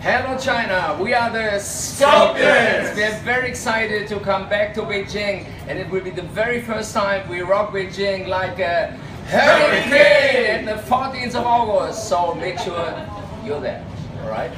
Hello China, we are the Scorpions. We are very excited to come back to Beijing and it will be the very first time we rock Beijing like a hurricane at the 14th of August. So make sure you're there, alright?